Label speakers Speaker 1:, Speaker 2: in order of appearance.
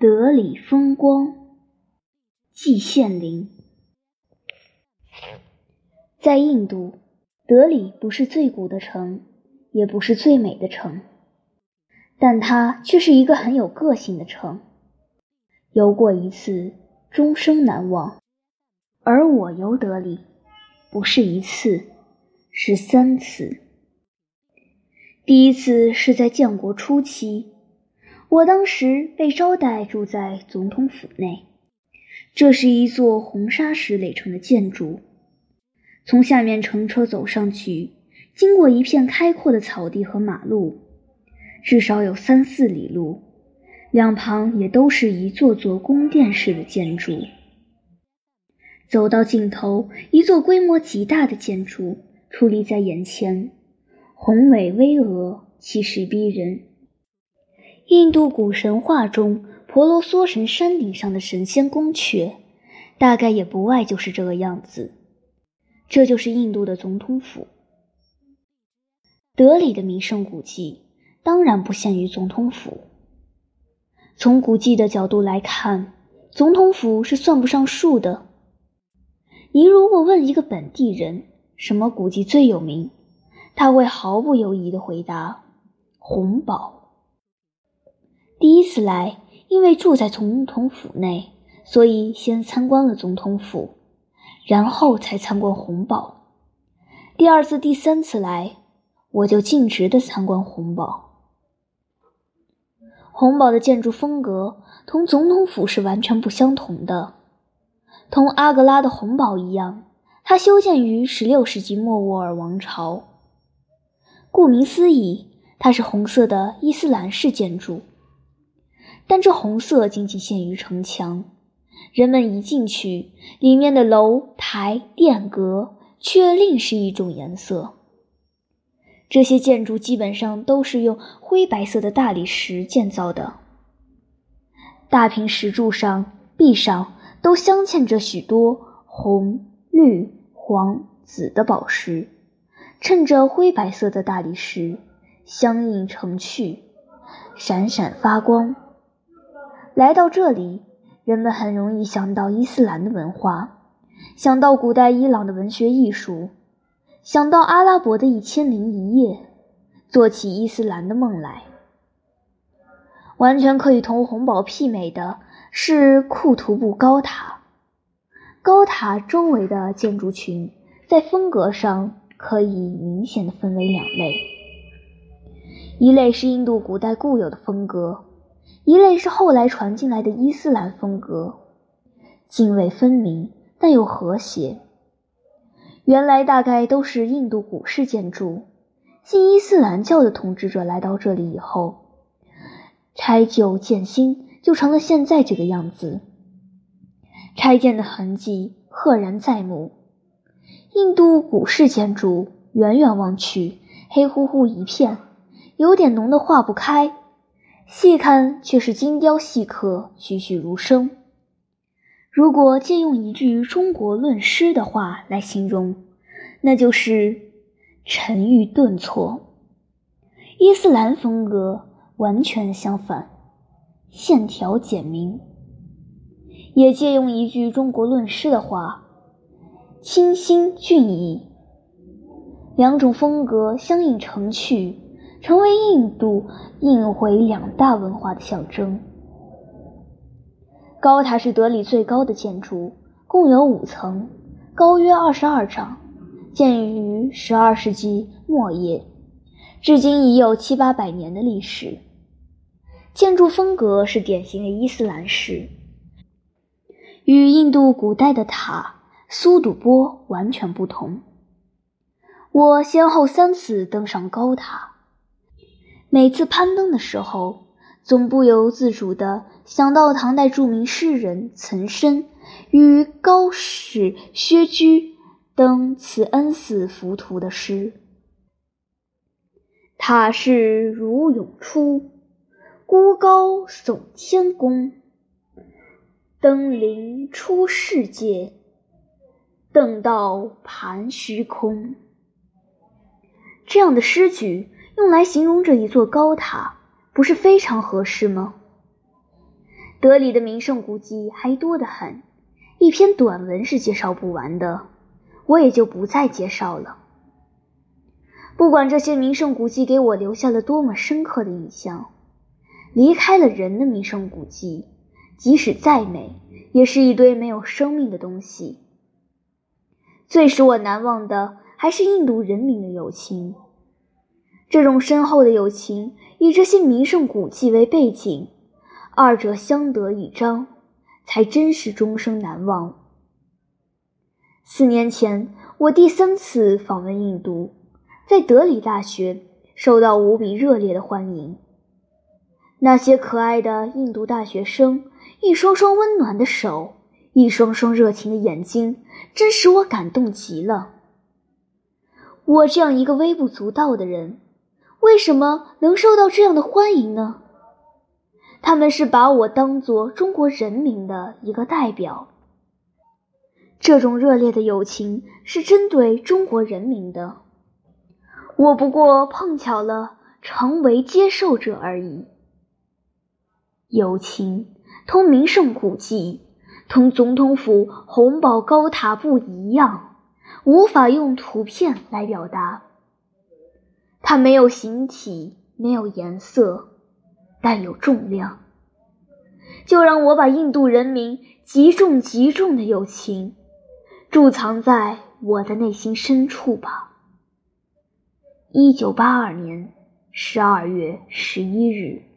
Speaker 1: 德里风光，季羡林。在印度，德里不是最古的城，也不是最美的城，但它却是一个很有个性的城。游过一次，终生难忘。而我游德里，不是一次，是三次。第一次是在建国初期。我当时被招待住在总统府内，这是一座红砂石垒成的建筑。从下面乘车走上去，经过一片开阔的草地和马路，至少有三四里路，两旁也都是一座座宫殿式的建筑。走到尽头，一座规模极大的建筑矗立在眼前，宏伟巍峨，气势逼人。印度古神话中，婆罗梭神山顶上的神仙宫阙，大概也不外就是这个样子。这就是印度的总统府。德里的名胜古迹当然不限于总统府。从古迹的角度来看，总统府是算不上数的。你如果问一个本地人什么古迹最有名，他会毫不犹豫地回答：红堡。第一次来，因为住在总统府内，所以先参观了总统府，然后才参观红堡。第二次、第三次来，我就径直的参观红堡。红堡的建筑风格同总统府是完全不相同的。同阿格拉的红堡一样，它修建于16世纪末卧儿王朝。顾名思义，它是红色的伊斯兰式建筑。但这红色仅仅限于城墙，人们一进去，里面的楼台殿阁却另是一种颜色。这些建筑基本上都是用灰白色的大理石建造的，大平石柱上、壁上都镶嵌着许多红、绿、黄、紫的宝石，衬着灰白色的大理石，相映成趣，闪闪发光。来到这里，人们很容易想到伊斯兰的文化，想到古代伊朗的文学艺术，想到阿拉伯的一千零一夜，做起伊斯兰的梦来。完全可以同红堡媲美的是库图布高塔。高塔周围的建筑群在风格上可以明显的分为两类，一类是印度古代固有的风格。一类是后来传进来的伊斯兰风格，泾渭分明但又和谐。原来大概都是印度古式建筑，信伊斯兰教的统治者来到这里以后，拆旧建新，就成了现在这个样子。拆建的痕迹赫然在目。印度古式建筑远远望去，黑乎乎一片，有点浓得化不开。细看却是精雕细刻、栩栩如生。如果借用一句中国论诗的话来形容，那就是沉郁顿挫。伊斯兰风格完全相反，线条简明。也借用一句中国论诗的话，清新俊逸。两种风格相映成趣。成为印度印回两大文化的象征。高塔是德里最高的建筑，共有五层，高约二十二丈，建于十二世纪末叶，至今已有七八百年的历史。建筑风格是典型的伊斯兰式，与印度古代的塔苏堵波完全不同。我先后三次登上高塔。每次攀登的时候，总不由自主地想到唐代著名诗人岑参与高士薛居登慈恩寺浮屠的诗：“塔势如涌出，孤高耸天宫。登临出世界，登道盘虚空。”这样的诗句。用来形容这一座高塔，不是非常合适吗？德里的名胜古迹还多得很，一篇短文是介绍不完的，我也就不再介绍了。不管这些名胜古迹给我留下了多么深刻的印象，离开了人的名胜古迹，即使再美，也是一堆没有生命的东西。最使我难忘的还是印度人民的友情，这种深厚的友情，以这些名胜古迹为背景。二者相得益彰，才真是终生难忘。四年前，我第三次访问印度，在德里大学受到无比热烈的欢迎。那些可爱的印度大学生，一双双温暖的手，一双双热情的眼睛，真使我感动极了。我这样一个微不足道的人，为什么能受到这样的欢迎呢？他们是把我当做中国人民的一个代表，这种热烈的友情是针对中国人民的，我不过碰巧了成为接受者而已。友情同名胜古迹、同总统府红宝高塔不一样，无法用图片来表达，它没有形体，没有颜色。但有重量，就让我把印度人民极重极重的友情贮藏在我的内心深处吧。一九八二年十二月十一日。